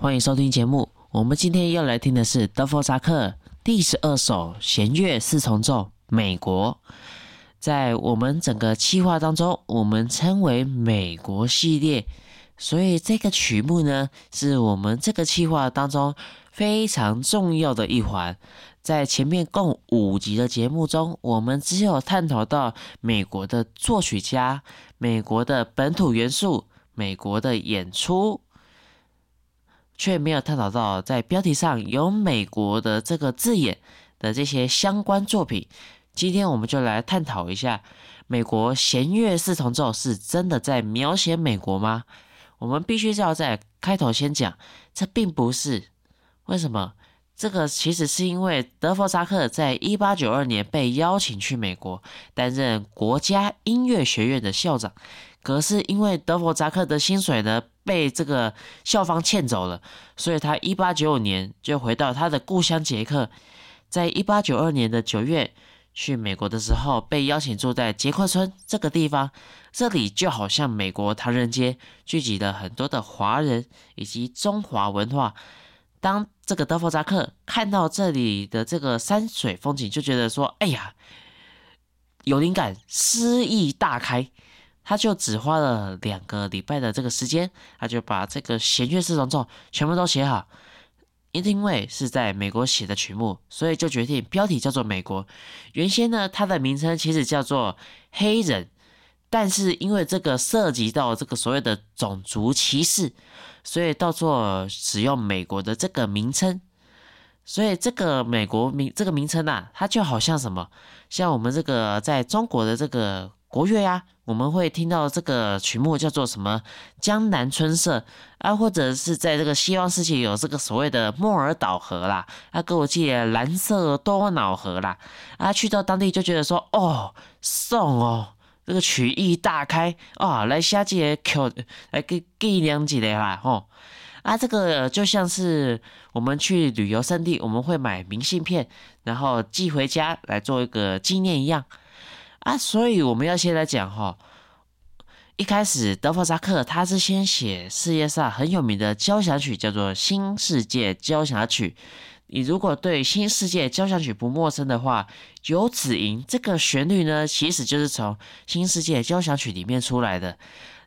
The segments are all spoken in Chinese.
欢迎收听节目。我们今天要来听的是德弗扎克第十二首弦乐四重奏《美国》。在我们整个计划当中，我们称为“美国系列”，所以这个曲目呢，是我们这个计划当中非常重要的一环。在前面共五集的节目中，我们只有探讨到美国的作曲家、美国的本土元素、美国的演出，却没有探讨到在标题上有“美国”的这个字眼的这些相关作品。今天我们就来探讨一下，美国弦乐四重奏是真的在描写美国吗？我们必须要在开头先讲，这并不是。为什么？这个其实是因为德弗扎克在一八九二年被邀请去美国担任国家音乐学院的校长，可是因为德弗扎克的薪水呢被这个校方欠走了，所以他一八九五年就回到他的故乡捷克，在一八九二年的九月。去美国的时候，被邀请住在杰克村这个地方，这里就好像美国唐人街，聚集了很多的华人以及中华文化。当这个德弗扎克看到这里的这个山水风景，就觉得说：“哎呀，有灵感，诗意大开。”他就只花了两个礼拜的这个时间，他就把这个弦乐四重奏全部都写好。因为是在美国写的曲目，所以就决定标题叫做《美国》。原先呢，它的名称其实叫做《黑人》，但是因为这个涉及到这个所谓的种族歧视，所以到做使用“美国”的这个名称。所以这个“美国”名这个名称啊，它就好像什么，像我们这个在中国的这个。国乐呀，我们会听到这个曲目叫做什么《江南春色》啊，或者是在这个西方世界有这个所谓的莫尔岛河啦，啊，给我记蓝色多瑙河啦，啊，去到当地就觉得说，哦，送哦，这个曲艺大开啊，来下节口来给给两几的啦，吼，啊，这个就像是我们去旅游胜地，我们会买明信片，然后寄回家来做一个纪念一样。啊，所以我们要先来讲哈，一开始德弗扎克他是先写世界上很有名的交响曲，叫做《新世界交响曲》。你如果对《新世界交响曲》不陌生的话，游子吟这个旋律呢，其实就是从《新世界交响曲》里面出来的。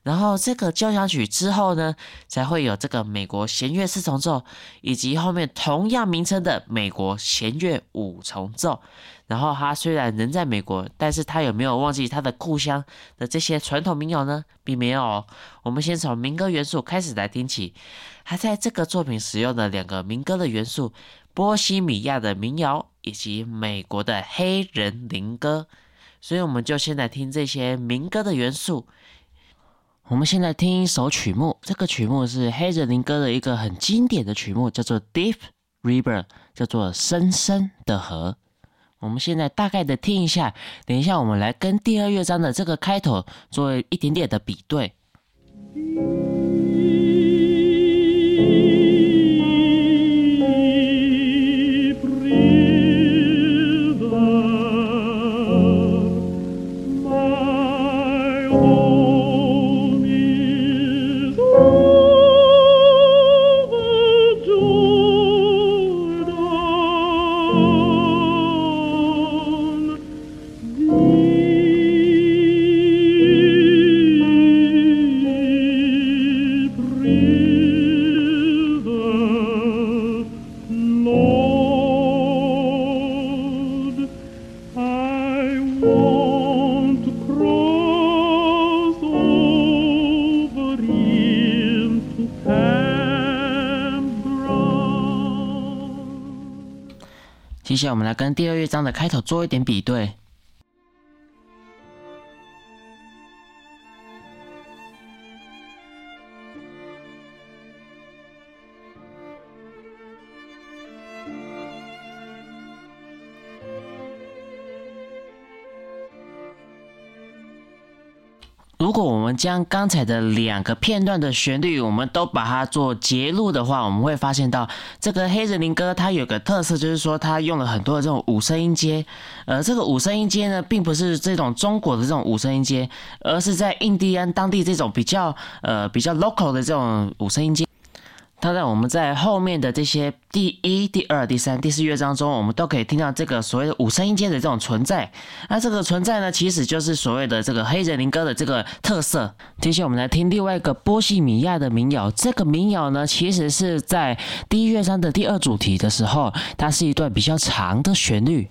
然后这个交响曲之后呢，才会有这个美国弦乐四重奏，以及后面同样名称的美国弦乐五重奏。然后他虽然人在美国，但是他有没有忘记他的故乡的这些传统民谣呢？并没有。我们先从民歌元素开始来听起。他在这个作品使用的两个民歌的元素：波西米亚的民谣以及美国的黑人灵歌。所以我们就先来听这些民歌的元素。我们现在听一首曲目，这个曲目是黑泽林歌的一个很经典的曲目，叫做《Deep River》，叫做深深的河。我们现在大概的听一下，等一下我们来跟第二乐章的这个开头做一点点的比对。我们来跟第二乐章的开头做一点比对。如果我们将刚才的两个片段的旋律，我们都把它做截录的话，我们会发现到这个黑人灵歌它有个特色，就是说它用了很多的这种五声音阶。呃，这个五声音阶呢，并不是这种中国的这种五声音阶，而是在印第安当地这种比较呃比较 local 的这种五声音阶。当然，我们在后面的这些第一、第二、第三、第四乐章中，我们都可以听到这个所谓的五声音阶的这种存在。那这个存在呢，其实就是所谓的这个黑人灵歌的这个特色。接下来我们来听另外一个波西米亚的民谣。这个民谣呢，其实是在第一乐章的第二主题的时候，它是一段比较长的旋律。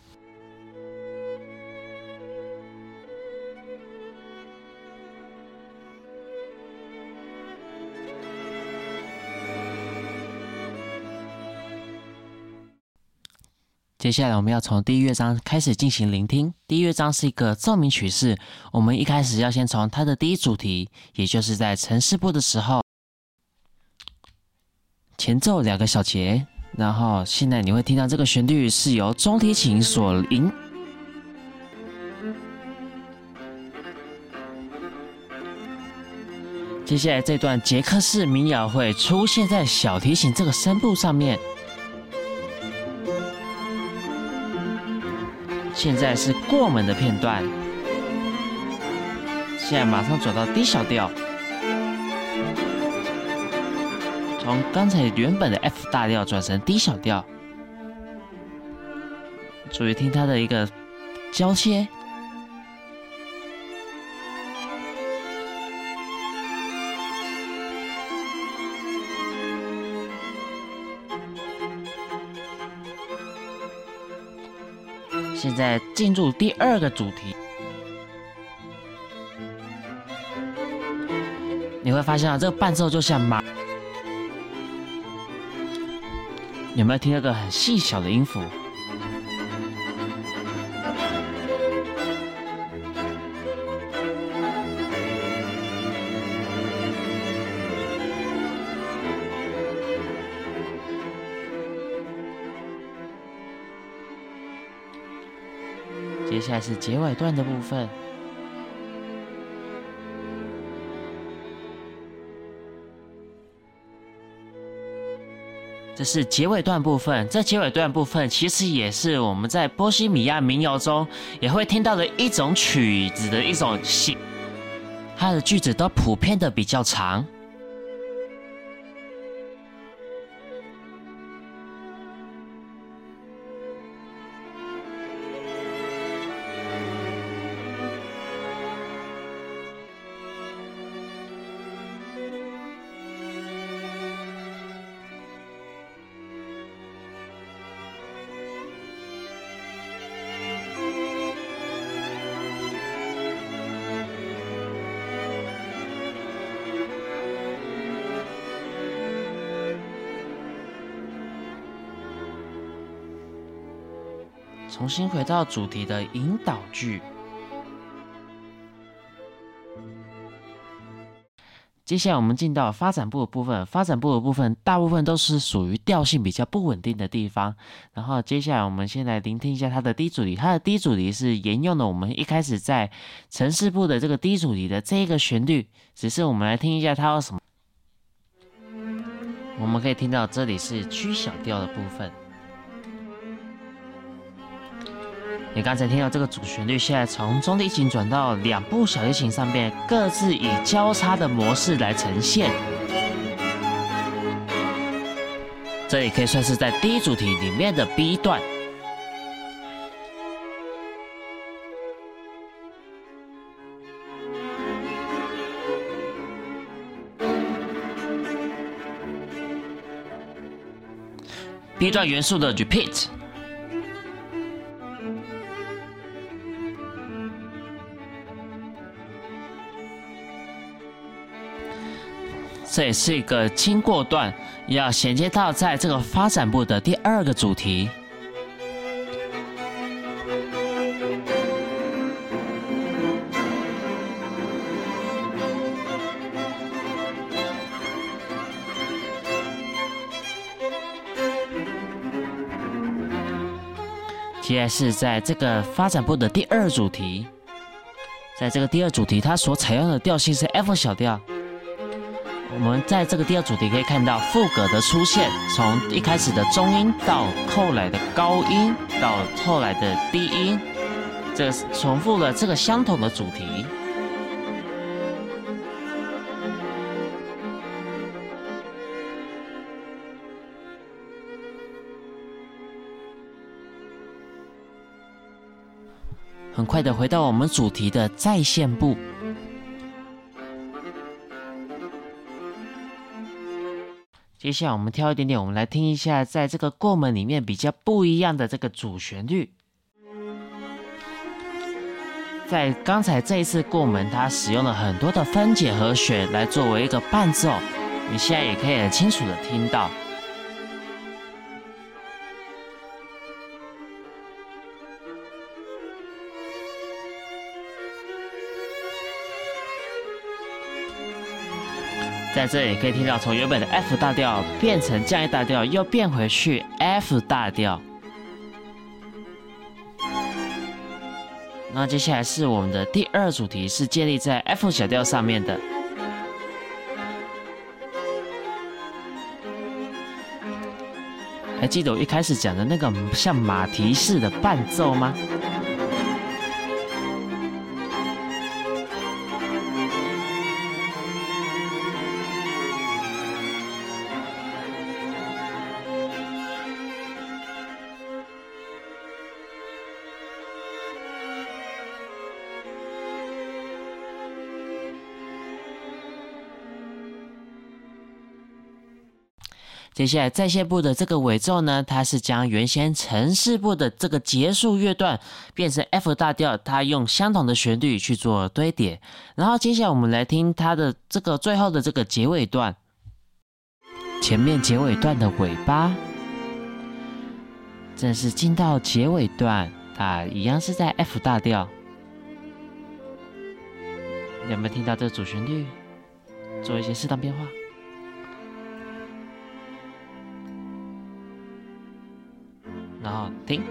接下来我们要从第一乐章开始进行聆听。第一乐章是一个奏鸣曲式，我们一开始要先从它的第一主题，也就是在城市部的时候，前奏两个小节，然后现在你会听到这个旋律是由中提琴所引。接下来这段杰克式民谣会出现在小提琴这个声部上面。现在是过门的片段，现在马上转到 D 小调，从刚才原本的 F 大调转成 D 小调，注意听它的一个交切。现在进入第二个主题，你会发现啊，这个伴奏就像马，有没有听到个很细小的音符？下来是结尾段的部分，这是结尾段部分。这结尾段部分其实也是我们在波西米亚民谣中也会听到的一种曲子的一种形，它的句子都普遍的比较长。重新回到主题的引导句。接下来我们进到发展部的部分，发展部的部分大部分都是属于调性比较不稳定的地方。然后接下来我们先来聆听一下它的低主题，它的低主题是沿用了我们一开始在城市部的这个低主题的这个旋律，只是我们来听一下它有什么。我们可以听到这里是曲小调的部分。你刚才听到这个主旋律，现在从中提琴转到两部小提琴上面，各自以交叉的模式来呈现。这也可以算是在第一主题里面的 B 段。B 段元素的 repeat。这也是一个经过段，要衔接到在这个发展部的第二个主题。接下来是在这个发展部的第二主题，在这个第二主题，它所采用的调性是 F 小调。我们在这个第二主题可以看到副歌的出现，从一开始的中音到后来的高音，到后来的低音，这重复了这个相同的主题。很快的回到我们主题的在线部。接下来我们挑一点点，我们来听一下，在这个过门里面比较不一样的这个主旋律。在刚才这一次过门，它使用了很多的分解和弦来作为一个伴奏，你现在也可以很清楚的听到。在这里可以听到，从原本的 F 大调变成降 A 大调，又变回去 F 大调。那接下来是我们的第二主题，是建立在 F 小调上面的。还记得我一开始讲的那个像马蹄式的伴奏吗？接下来在线部的这个尾奏呢，它是将原先城市部的这个结束乐段变成 F 大调，它用相同的旋律去做堆叠。然后接下来我们来听它的这个最后的这个结尾段，前面结尾段的尾巴，正是进到结尾段，它一样是在 F 大调。有没有听到这主旋律？做一些适当变化。然后停。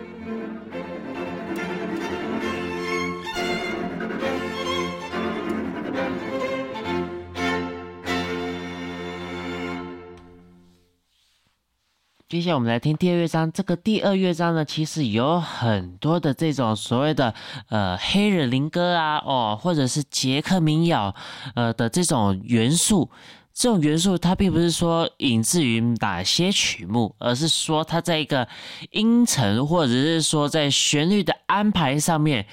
接下来我们来听第二乐章。这个第二乐章呢，其实有很多的这种所谓的呃黑人灵歌啊，哦，或者是捷克民谣呃的这种元素。这种元素，它并不是说引自于哪些曲目，而是说它在一个音程，或者是说在旋律的安排上面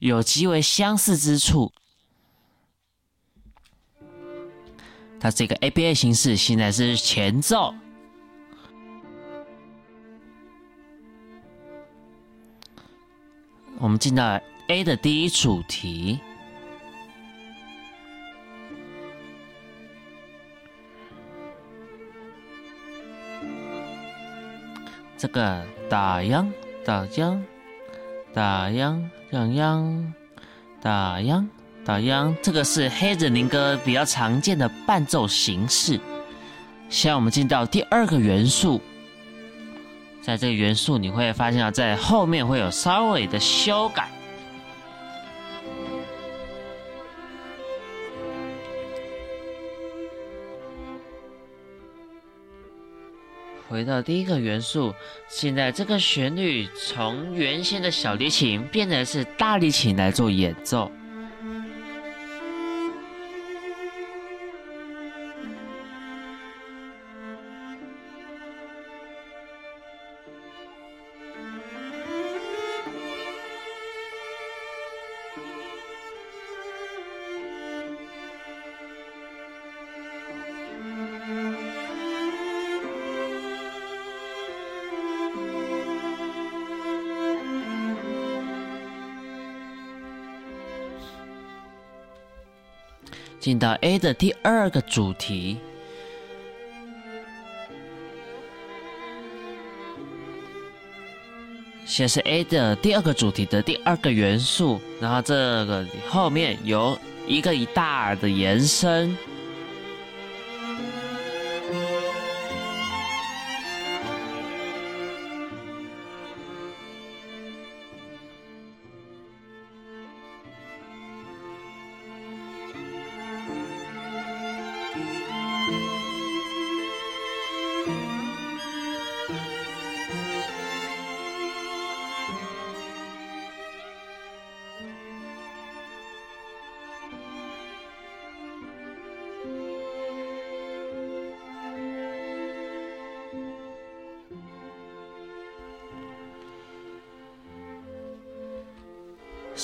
有极为相似之处。它这个 ABA 形式现在是前奏，我们进到 A 的第一主题。这个打烊打烊打烊烊烊打烊打烊，这个是黑人民歌比较常见的伴奏形式。现在我们进到第二个元素，在这个元素你会发现啊，在后面会有稍微的修改。回到第一个元素，现在这个旋律从原先的小提琴变成是大提琴来做演奏。进到 A 的第二个主题，先是 A 的第二个主题的第二个元素，然后这个后面有一个一大的延伸。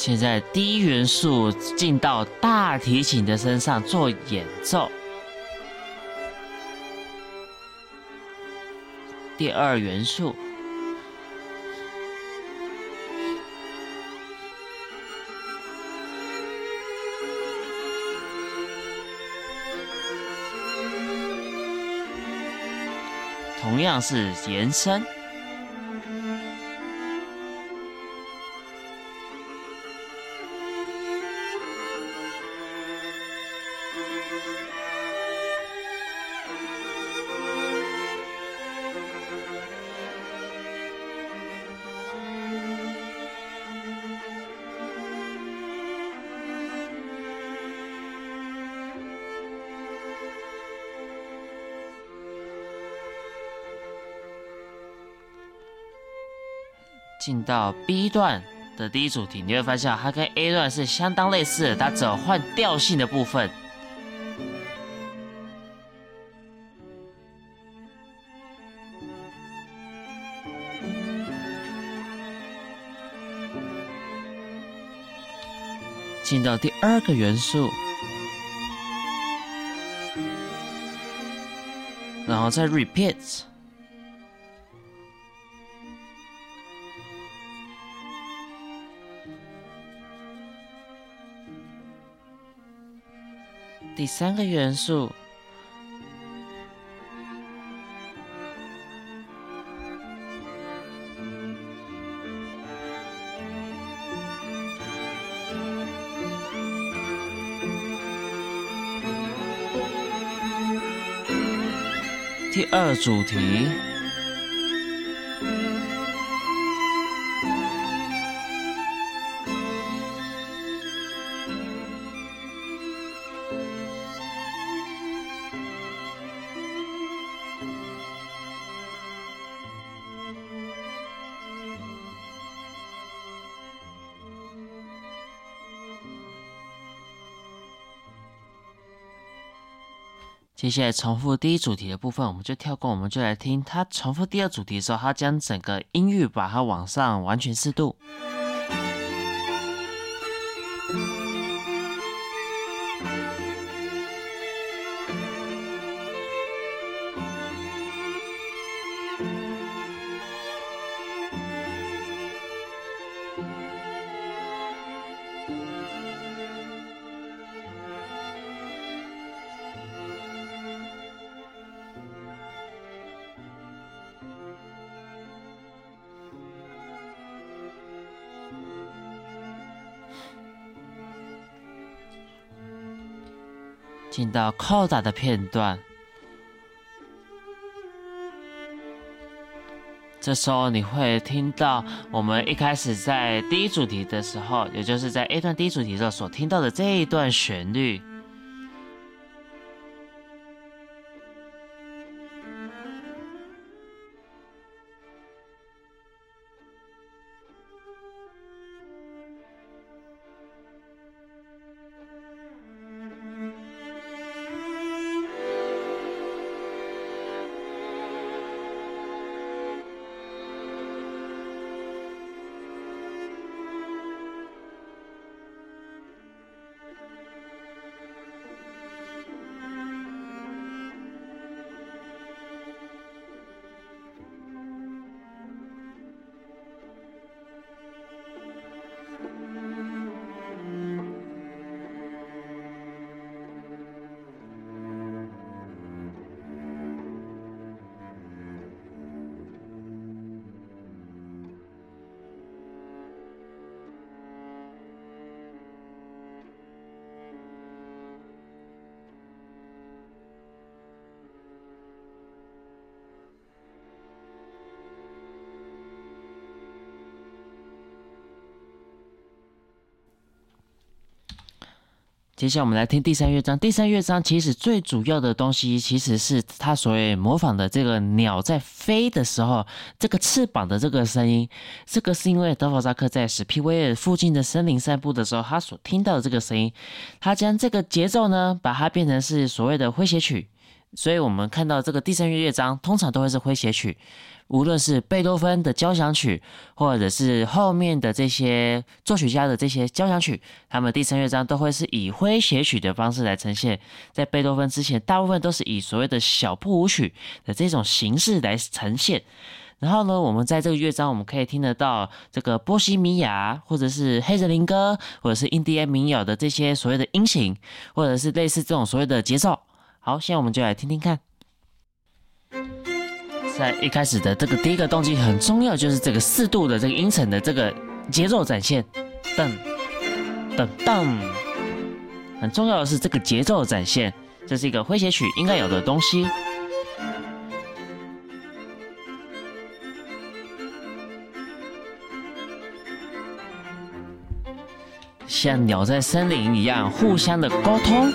现在第一元素进到大提琴的身上做演奏。第二元素。同样是延伸，进到 B 段的第一主题，你会发现它跟 A 段是相当类似的，它只换调性的部分。进到第二个元素，然后再 repeat。第三个元素，第二主题。接下来重复第一主题的部分，我们就跳过，我们就来听他重复第二主题的时候，他将整个音域把它往上完全适度。进到扣打的片段，这时候你会听到我们一开始在第一主题的时候，也就是在 A 段第一主题的时候所听到的这一段旋律。接下来我们来听第三乐章。第三乐章其实最主要的东西，其实是它所谓模仿的这个鸟在飞的时候，这个翅膀的这个声音。这个是因为德弗扎克在史皮威尔附近的森林散步的时候，他所听到的这个声音。他将这个节奏呢，把它变成是所谓的诙谐曲。所以我们看到这个第三乐章，通常都会是诙谐曲。无论是贝多芬的交响曲，或者是后面的这些作曲家的这些交响曲，他们第三乐章都会是以诙谐曲的方式来呈现。在贝多芬之前，大部分都是以所谓的小步舞曲的这种形式来呈现。然后呢，我们在这个乐章，我们可以听得到这个波西米亚，或者是黑人灵歌，或者是印第安民谣的这些所谓的音型，或者是类似这种所谓的节奏。好，现在我们就来听听看。在一开始的这个第一个动机很重要，就是这个四度的这个音程的这个节奏展现，噔噔噔，很重要的是这个节奏展现，这是一个诙谐曲应该有的东西。像鸟在森林一样互相的沟通。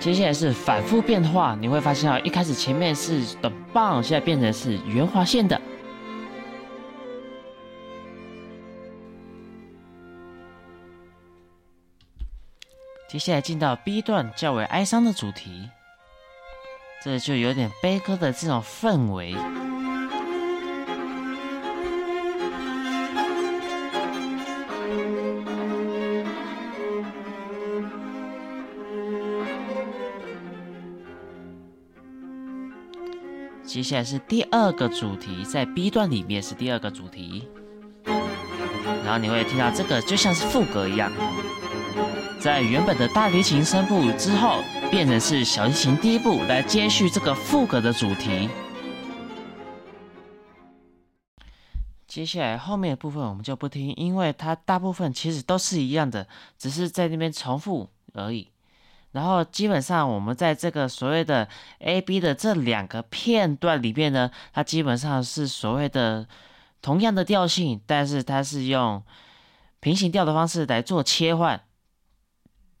接下来是反复变化，你会发现啊，一开始前面是的棒，现在变成是圆滑线的。接下来进到 B 段较为哀伤的主题，这就有点悲歌的这种氛围。接下来是第二个主题，在 B 段里面是第二个主题，然后你会听到这个就像是副歌一样，在原本的大提琴声部之后，变成是小提琴第一部来接续这个副歌的主题。接下来后面的部分我们就不听，因为它大部分其实都是一样的，只是在那边重复而已。然后基本上，我们在这个所谓的 A、B 的这两个片段里面呢，它基本上是所谓的同样的调性，但是它是用平行调的方式来做切换。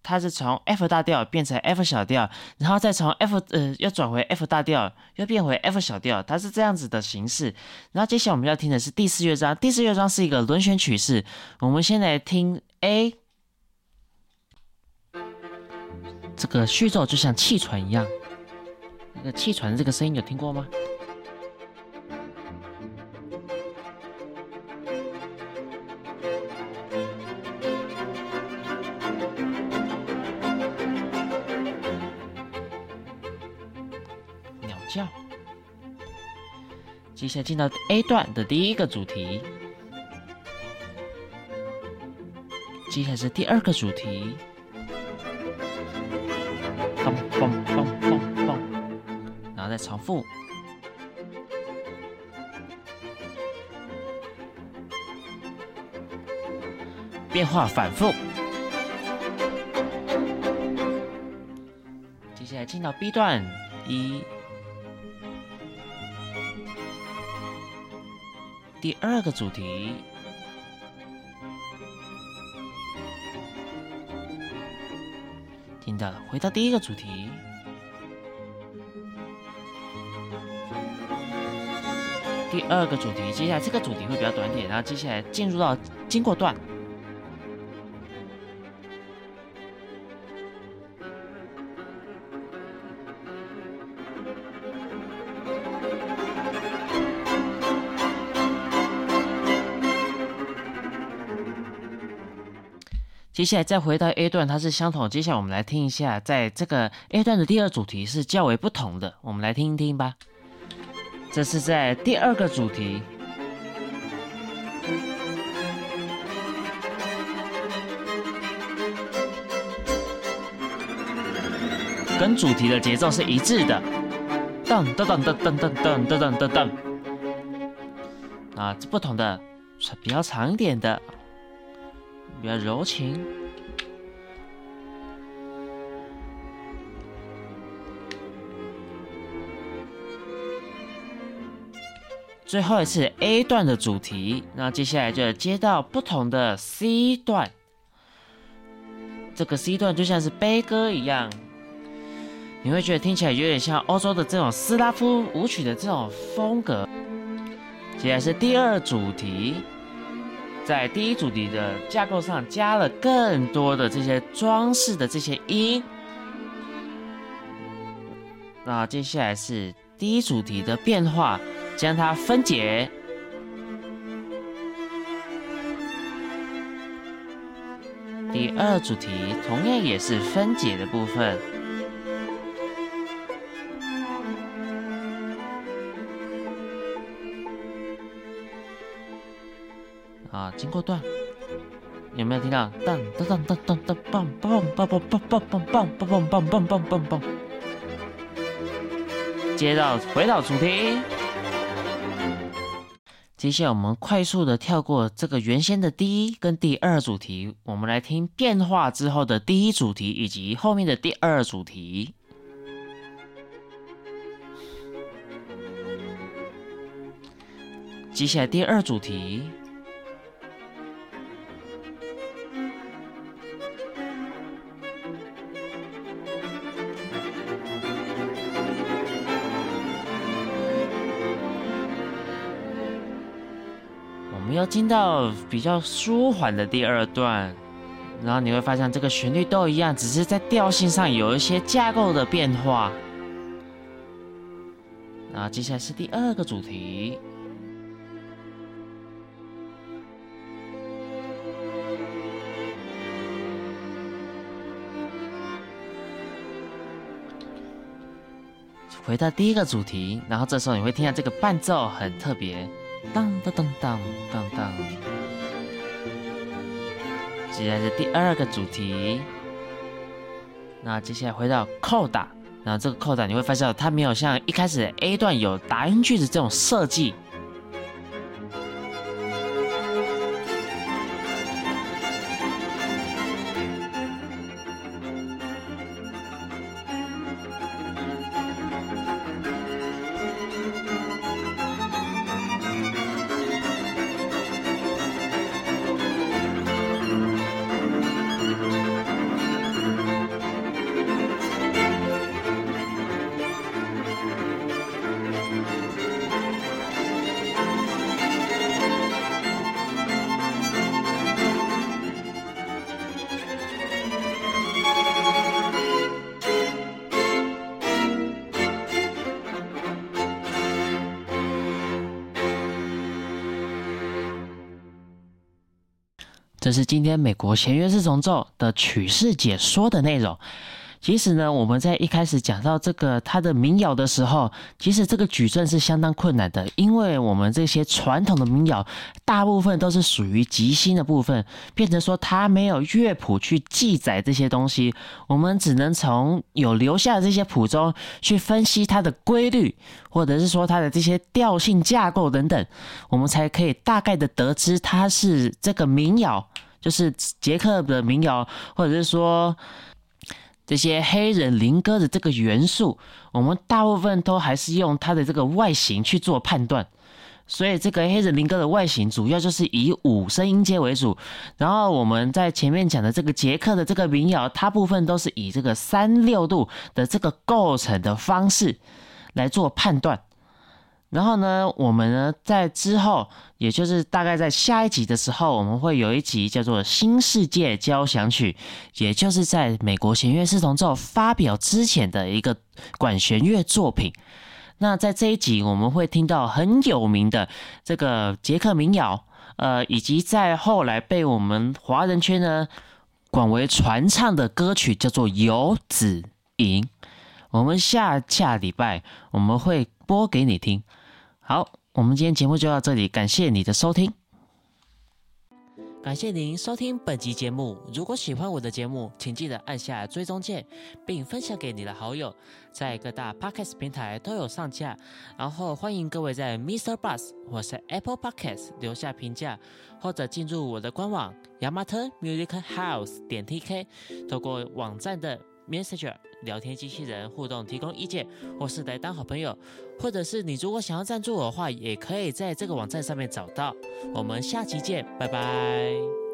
它是从 F 大调变成 F 小调，然后再从 F 呃又转回 F 大调，又变回 F 小调，它是这样子的形式。然后接下来我们要听的是第四乐章，第四乐章是一个轮旋曲式。我们先来听 A。这个虚奏就像气喘一样，那个气喘的这个声音有听过吗？鸟叫。接下来进到 A 段的第一个主题，接下来是第二个主题。然后再重复，变化反复。接下来进到 B 段，一，第二个主题。听到了，回到第一个主题，第二个主题，接下来这个主题会比较短点，然后接下来进入到经过段。接下来再回到 A 段，它是相同。接下来我们来听一下，在这个 A 段的第二主题是较为不同的，我们来听一听吧。这是在第二个主题，跟主题的节奏是一致的，噔噔噔噔噔噔噔噔噔噔。啊，这不同的是比较长一点的。比较柔情，最后一次 A 段的主题，那接下来就接到不同的 C 段。这个 C 段就像是悲歌一样，你会觉得听起来有点像欧洲的这种斯拉夫舞曲的这种风格。接下来是第二主题。在第一主题的架构上加了更多的这些装饰的这些音，那接下来是第一主题的变化，将它分解。第二主题同样也是分解的部分。啊，经过段，有没有听到？当当当当当当，棒棒棒棒棒棒棒棒棒棒棒棒棒棒。接到回到主题，接下来我们快速的跳过这个原先的第一跟第二主题，我们来听变化之后的第一主题以及后面的第二主题。接下来第二主题。要进到比较舒缓的第二段，然后你会发现这个旋律都一样，只是在调性上有一些架构的变化。然后接下来是第二个主题，回到第一个主题，然后这时候你会听到这个伴奏很特别。当当当当当当，接下来是第二个主题。那接下来回到扣打，然后这个扣打你会发现它没有像一开始 A 段有打音句子这种设计。这是今天美国弦乐四重奏的曲式解说的内容。其实呢，我们在一开始讲到这个它的民谣的时候，其实这个矩阵是相当困难的，因为我们这些传统的民谣大部分都是属于即兴的部分，变成说它没有乐谱去记载这些东西，我们只能从有留下的这些谱中去分析它的规律，或者是说它的这些调性架构等等，我们才可以大概的得知它是这个民谣，就是捷克的民谣，或者是说。这些黑人灵歌的这个元素，我们大部分都还是用它的这个外形去做判断，所以这个黑人灵歌的外形主要就是以五声音阶为主。然后我们在前面讲的这个杰克的这个民谣，它部分都是以这个三六度的这个构成的方式来做判断。然后呢，我们呢在之后，也就是大概在下一集的时候，我们会有一集叫做《新世界交响曲》，也就是在美国弦乐四重奏发表之前的一个管弦乐作品。那在这一集，我们会听到很有名的这个捷克民谣，呃，以及在后来被我们华人圈呢广为传唱的歌曲，叫做《游子吟》。我们下下礼拜我们会播给你听。好，我们今天节目就到这里，感谢你的收听，感谢您收听本集节目。如果喜欢我的节目，请记得按下追踪键，并分享给你的好友，在各大 podcast 平台都有上架。然后欢迎各位在 Mr. Bus 或是 Apple Podcast 留下评价，或者进入我的官网 Yamato Music House 点 TK，透过网站的 Messenger。聊天机器人互动，提供意见，或是来当好朋友，或者是你如果想要赞助我的话，也可以在这个网站上面找到。我们下期见，拜拜。